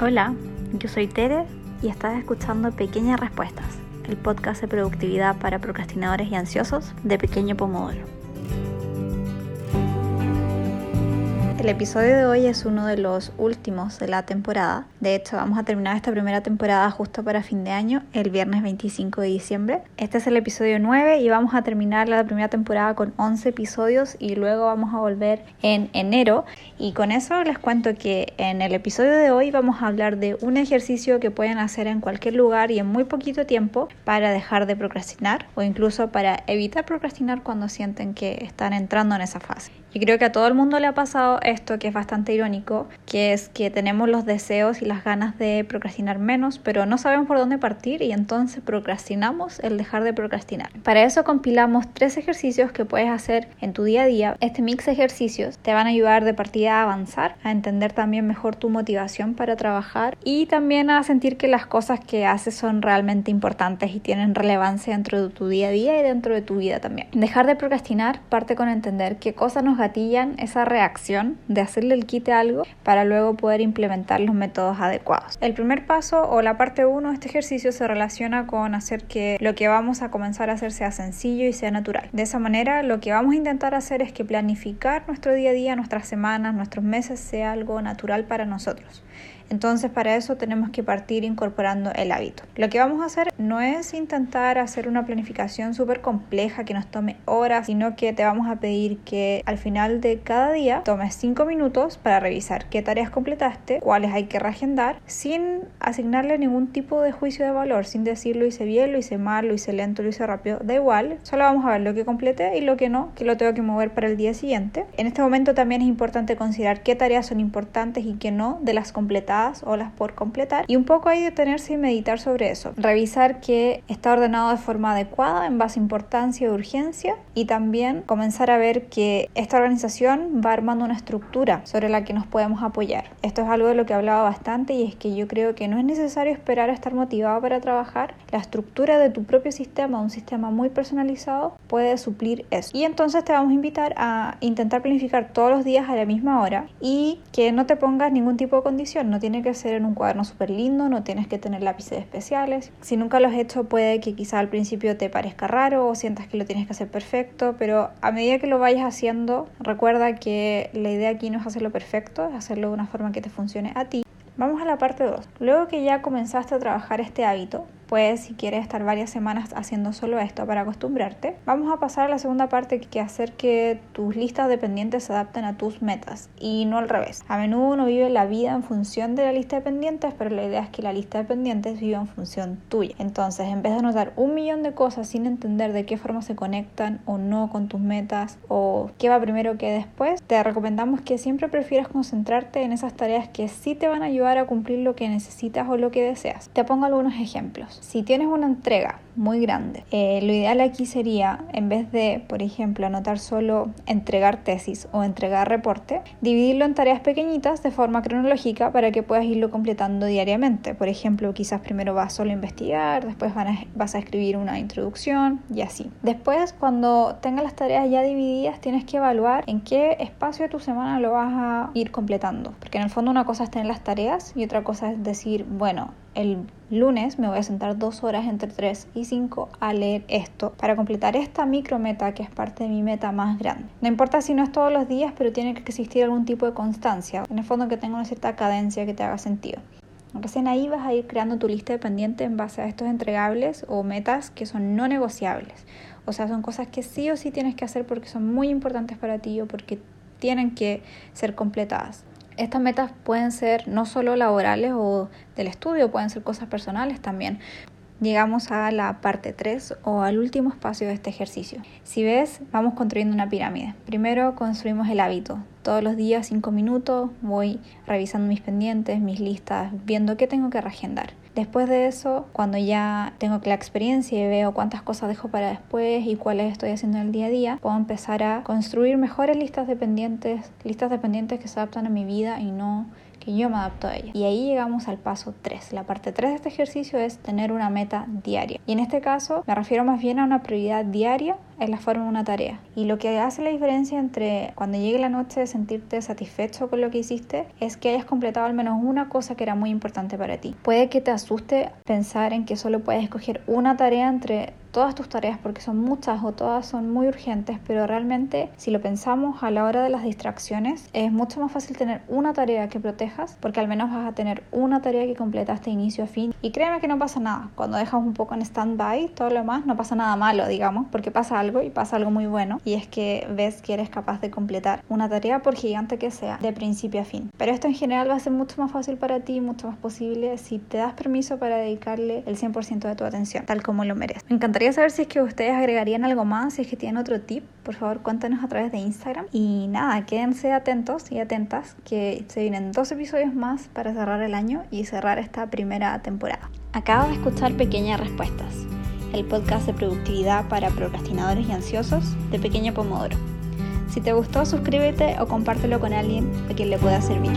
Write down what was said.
Hola, yo soy Tere y estás escuchando Pequeñas Respuestas, el podcast de productividad para procrastinadores y ansiosos de Pequeño Pomodoro. El episodio de hoy es uno de los últimos de la temporada. De hecho, vamos a terminar esta primera temporada justo para fin de año, el viernes 25 de diciembre. Este es el episodio 9 y vamos a terminar la primera temporada con 11 episodios y luego vamos a volver en enero. Y con eso les cuento que en el episodio de hoy vamos a hablar de un ejercicio que pueden hacer en cualquier lugar y en muy poquito tiempo para dejar de procrastinar o incluso para evitar procrastinar cuando sienten que están entrando en esa fase. Y creo que a todo el mundo le ha pasado esto que es bastante irónico, que es que tenemos los deseos y las ganas de procrastinar menos, pero no sabemos por dónde partir y entonces procrastinamos el dejar de procrastinar. Para eso compilamos tres ejercicios que puedes hacer en tu día a día. Este mix de ejercicios te van a ayudar de partida a avanzar, a entender también mejor tu motivación para trabajar y también a sentir que las cosas que haces son realmente importantes y tienen relevancia dentro de tu día a día y dentro de tu vida también. Dejar de procrastinar parte con entender qué cosas nos gatillan esa reacción de hacerle el quite a algo para luego poder implementar los métodos adecuados. El primer paso o la parte 1 de este ejercicio se relaciona con hacer que lo que vamos a comenzar a hacer sea sencillo y sea natural. De esa manera, lo que vamos a intentar hacer es que planificar nuestro día a día, nuestras semanas, nuestros meses sea algo natural para nosotros. Entonces para eso tenemos que partir incorporando el hábito. Lo que vamos a hacer no es intentar hacer una planificación súper compleja que nos tome horas, sino que te vamos a pedir que al final de cada día tomes 5 minutos para revisar qué tareas completaste, cuáles hay que reagendar, sin asignarle ningún tipo de juicio de valor, sin decir lo hice bien, lo hice mal, lo hice lento, lo hice rápido, da igual, solo vamos a ver lo que completé y lo que no, que lo tengo que mover para el día siguiente. En este momento también es importante considerar qué tareas son importantes y qué no de las completadas o las por completar y un poco ahí detenerse y meditar sobre eso. Revisar que está ordenado de forma adecuada en base a importancia y urgencia y también comenzar a ver que esta organización va armando una estructura sobre la que nos podemos apoyar. Esto es algo de lo que hablaba bastante y es que yo creo que no es necesario esperar a estar motivado para trabajar. La estructura de tu propio sistema, un sistema muy personalizado, puede suplir eso. Y entonces te vamos a invitar a intentar planificar todos los días a la misma hora y que no te pongas ningún tipo de condición, no tiene que ser en un cuaderno súper lindo, no tienes que tener lápices especiales. Si nunca lo has hecho, puede que quizá al principio te parezca raro o sientas que lo tienes que hacer perfecto, pero a medida que lo vayas haciendo, recuerda que la idea aquí no es hacerlo perfecto, es hacerlo de una forma que te funcione a ti. Vamos a la parte 2. Luego que ya comenzaste a trabajar este hábito, pues si quieres estar varias semanas haciendo solo esto para acostumbrarte, vamos a pasar a la segunda parte que hacer que tus listas de pendientes se adapten a tus metas y no al revés. A menudo uno vive la vida en función de la lista de pendientes, pero la idea es que la lista de pendientes viva en función tuya. Entonces, en vez de anotar un millón de cosas sin entender de qué forma se conectan o no con tus metas o qué va primero que después, te recomendamos que siempre prefieras concentrarte en esas tareas que sí te van a ayudar a cumplir lo que necesitas o lo que deseas. Te pongo algunos ejemplos. Si tienes una entrega muy grande, eh, lo ideal aquí sería, en vez de, por ejemplo, anotar solo entregar tesis o entregar reporte, dividirlo en tareas pequeñitas de forma cronológica para que puedas irlo completando diariamente. Por ejemplo, quizás primero vas solo a investigar, después vas a escribir una introducción y así. Después, cuando tengas las tareas ya divididas, tienes que evaluar en qué espacio de tu semana lo vas a ir completando. Porque en el fondo una cosa es tener las tareas y otra cosa es decir, bueno, el lunes me voy a sentar dos horas entre 3 y 5 a leer esto para completar esta micrometa que es parte de mi meta más grande. No importa si no es todos los días, pero tiene que existir algún tipo de constancia, en el fondo que tenga una cierta cadencia que te haga sentido. Recién ahí vas a ir creando tu lista de pendientes en base a estos entregables o metas que son no negociables. O sea, son cosas que sí o sí tienes que hacer porque son muy importantes para ti o porque tienen que ser completadas. Estas metas pueden ser no solo laborales o del estudio, pueden ser cosas personales también. Llegamos a la parte 3 o al último espacio de este ejercicio. Si ves, vamos construyendo una pirámide. Primero construimos el hábito. Todos los días, 5 minutos, voy revisando mis pendientes, mis listas, viendo qué tengo que reagendar. Después de eso, cuando ya tengo la experiencia y veo cuántas cosas dejo para después y cuáles estoy haciendo en el día a día, puedo empezar a construir mejores listas de pendientes, listas de pendientes que se adaptan a mi vida y no que yo me adapto a ella. Y ahí llegamos al paso 3. La parte 3 de este ejercicio es tener una meta diaria. Y en este caso me refiero más bien a una prioridad diaria en la forma de una tarea. Y lo que hace la diferencia entre cuando llegue la noche de sentirte satisfecho con lo que hiciste es que hayas completado al menos una cosa que era muy importante para ti. Puede que te asuste pensar en que solo puedes escoger una tarea entre todas tus tareas porque son muchas o todas son muy urgentes, pero realmente si lo pensamos a la hora de las distracciones es mucho más fácil tener una tarea que protejas porque al menos vas a tener una tarea que completaste inicio a fin y créeme que no pasa nada. Cuando dejas un poco en stand-by todo lo demás no pasa nada malo, digamos, porque pasa algo y pasa algo muy bueno y es que ves que eres capaz de completar una tarea por gigante que sea, de principio a fin. Pero esto en general va a ser mucho más fácil para ti, mucho más posible si te das permiso para dedicarle el 100% de tu atención, tal como lo mereces. Me encantaría saber si es que ustedes agregarían algo más, si es que tienen otro tip, por favor cuéntanos a través de Instagram. Y nada, quédense atentos y atentas que se vienen dos episodios más para cerrar el año y cerrar esta primera temporada. Acabo de escuchar Pequeñas Respuestas, el podcast de productividad para procrastinadores y ansiosos de Pequeño Pomodoro. Si te gustó, suscríbete o compártelo con alguien a quien le pueda servir.